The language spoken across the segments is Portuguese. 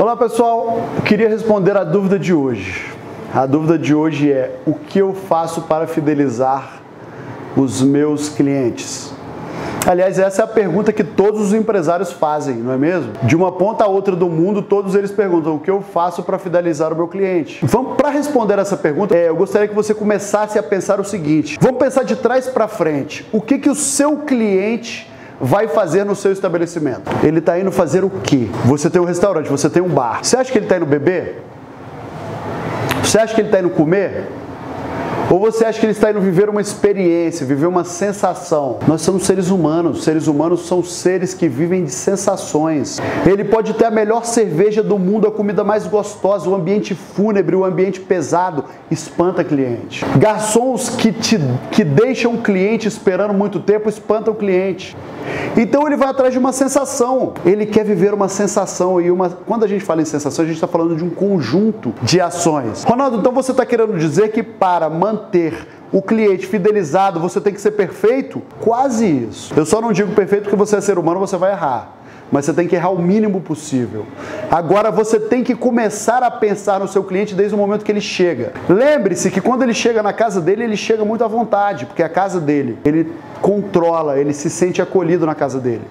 Olá pessoal, eu queria responder a dúvida de hoje. A dúvida de hoje é: o que eu faço para fidelizar os meus clientes? Aliás, essa é a pergunta que todos os empresários fazem, não é mesmo? De uma ponta a outra do mundo, todos eles perguntam: o que eu faço para fidelizar o meu cliente? Vamos para responder essa pergunta, é, eu gostaria que você começasse a pensar o seguinte: vamos pensar de trás para frente. O que que o seu cliente vai fazer no seu estabelecimento? Ele está indo fazer o quê? Você tem um restaurante, você tem um bar. Você acha que ele está indo beber? Você acha que ele está indo comer? Ou você acha que ele está indo viver uma experiência, viver uma sensação? Nós somos seres humanos. Seres humanos são seres que vivem de sensações. Ele pode ter a melhor cerveja do mundo, a comida mais gostosa, o ambiente fúnebre, o ambiente pesado, espanta cliente. Garçons que, te, que deixam o cliente esperando muito tempo, espantam o cliente. Então ele vai atrás de uma sensação. Ele quer viver uma sensação. E uma, quando a gente fala em sensação, a gente está falando de um conjunto de ações. Ronaldo, então você está querendo dizer que para manter manter o cliente fidelizado, você tem que ser perfeito? Quase isso. Eu só não digo perfeito porque você é ser humano, você vai errar. Mas você tem que errar o mínimo possível. Agora você tem que começar a pensar no seu cliente desde o momento que ele chega. Lembre-se que quando ele chega na casa dele, ele chega muito à vontade, porque a casa dele. Ele controla, ele se sente acolhido na casa dele.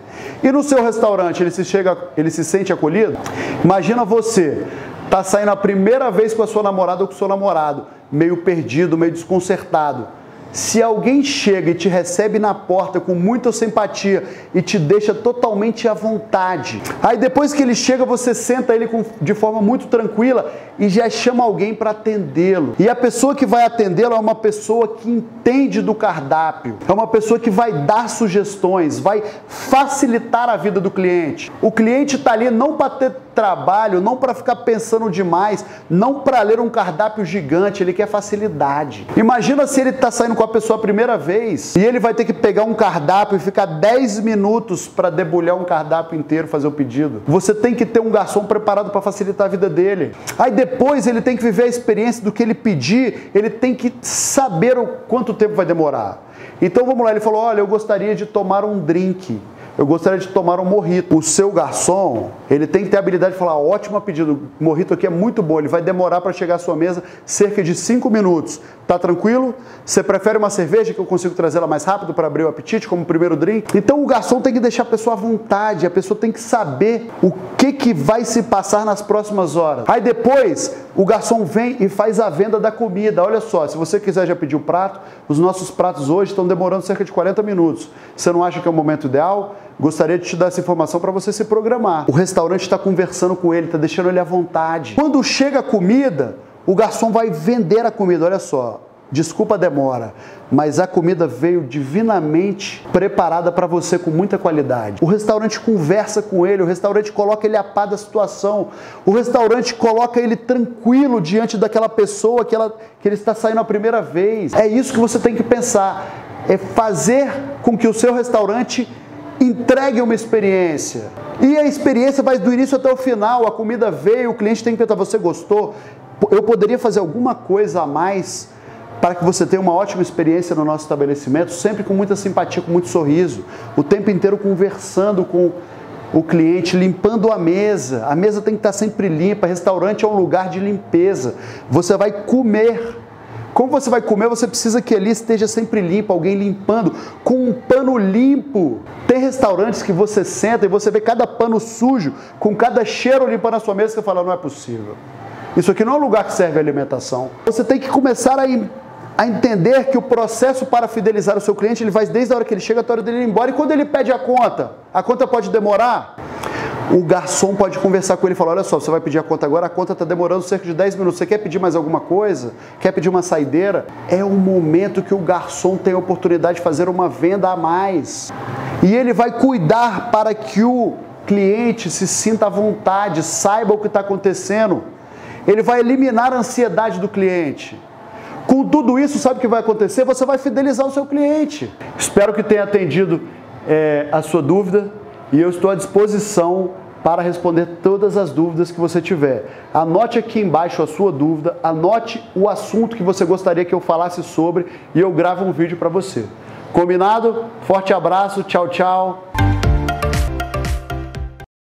E no seu restaurante, ele se chega, ele se sente acolhido? Imagina você tá saindo a primeira vez com a sua namorada ou com o seu namorado meio perdido, meio desconcertado. Se alguém chega e te recebe na porta com muita simpatia e te deixa totalmente à vontade, aí depois que ele chega, você senta ele com, de forma muito tranquila e já chama alguém para atendê-lo. E a pessoa que vai atendê-lo é uma pessoa que entende do cardápio, é uma pessoa que vai dar sugestões, vai facilitar a vida do cliente. O cliente está ali não para ter trabalho, não para ficar pensando demais, não para ler um cardápio gigante, ele quer facilidade. Imagina se ele está saindo com a pessoa a primeira vez e ele vai ter que pegar um cardápio e ficar 10 minutos para debulhar um cardápio inteiro, fazer o pedido. Você tem que ter um garçom preparado para facilitar a vida dele. Aí depois ele tem que viver a experiência do que ele pedir, ele tem que saber o quanto tempo vai demorar. Então vamos lá, ele falou: "Olha, eu gostaria de tomar um drink" eu gostaria de tomar um morrito. O seu garçom, ele tem que ter a habilidade de falar, ótimo pedido, o morrito aqui é muito bom, ele vai demorar para chegar à sua mesa cerca de 5 minutos. Tá tranquilo? Você prefere uma cerveja que eu consigo trazê-la mais rápido para abrir o apetite como primeiro drink? Então o garçom tem que deixar a pessoa à vontade, a pessoa tem que saber o que, que vai se passar nas próximas horas. Aí depois, o garçom vem e faz a venda da comida. Olha só, se você quiser já pedir o prato, os nossos pratos hoje estão demorando cerca de 40 minutos. Você não acha que é o momento ideal? Gostaria de te dar essa informação para você se programar. O restaurante está conversando com ele, está deixando ele à vontade. Quando chega a comida, o garçom vai vender a comida. Olha só, desculpa a demora, mas a comida veio divinamente preparada para você com muita qualidade. O restaurante conversa com ele, o restaurante coloca ele a par da situação, o restaurante coloca ele tranquilo diante daquela pessoa que, ela, que ele está saindo a primeira vez. É isso que você tem que pensar. É fazer com que o seu restaurante entregue uma experiência. E a experiência vai do início até o final. A comida veio, o cliente tem que perguntar: você gostou? Eu poderia fazer alguma coisa a mais para que você tenha uma ótima experiência no nosso estabelecimento, sempre com muita simpatia, com muito sorriso, o tempo inteiro conversando com o cliente, limpando a mesa. A mesa tem que estar sempre limpa. Restaurante é um lugar de limpeza. Você vai comer como você vai comer, você precisa que ali esteja sempre limpo, alguém limpando, com um pano limpo. Tem restaurantes que você senta e você vê cada pano sujo, com cada cheiro limpando a sua mesa, você fala, não é possível. Isso aqui não é um lugar que serve alimentação. Você tem que começar a, a entender que o processo para fidelizar o seu cliente, ele vai desde a hora que ele chega até a hora dele ir embora. E quando ele pede a conta, a conta pode demorar? O garçom pode conversar com ele e falar: Olha só, você vai pedir a conta agora, a conta está demorando cerca de 10 minutos. Você quer pedir mais alguma coisa? Quer pedir uma saideira? É o momento que o garçom tem a oportunidade de fazer uma venda a mais. E ele vai cuidar para que o cliente se sinta à vontade, saiba o que está acontecendo. Ele vai eliminar a ansiedade do cliente. Com tudo isso, sabe o que vai acontecer? Você vai fidelizar o seu cliente. Espero que tenha atendido é, a sua dúvida e eu estou à disposição para responder todas as dúvidas que você tiver. Anote aqui embaixo a sua dúvida, anote o assunto que você gostaria que eu falasse sobre e eu gravo um vídeo para você. Combinado? Forte abraço, tchau, tchau.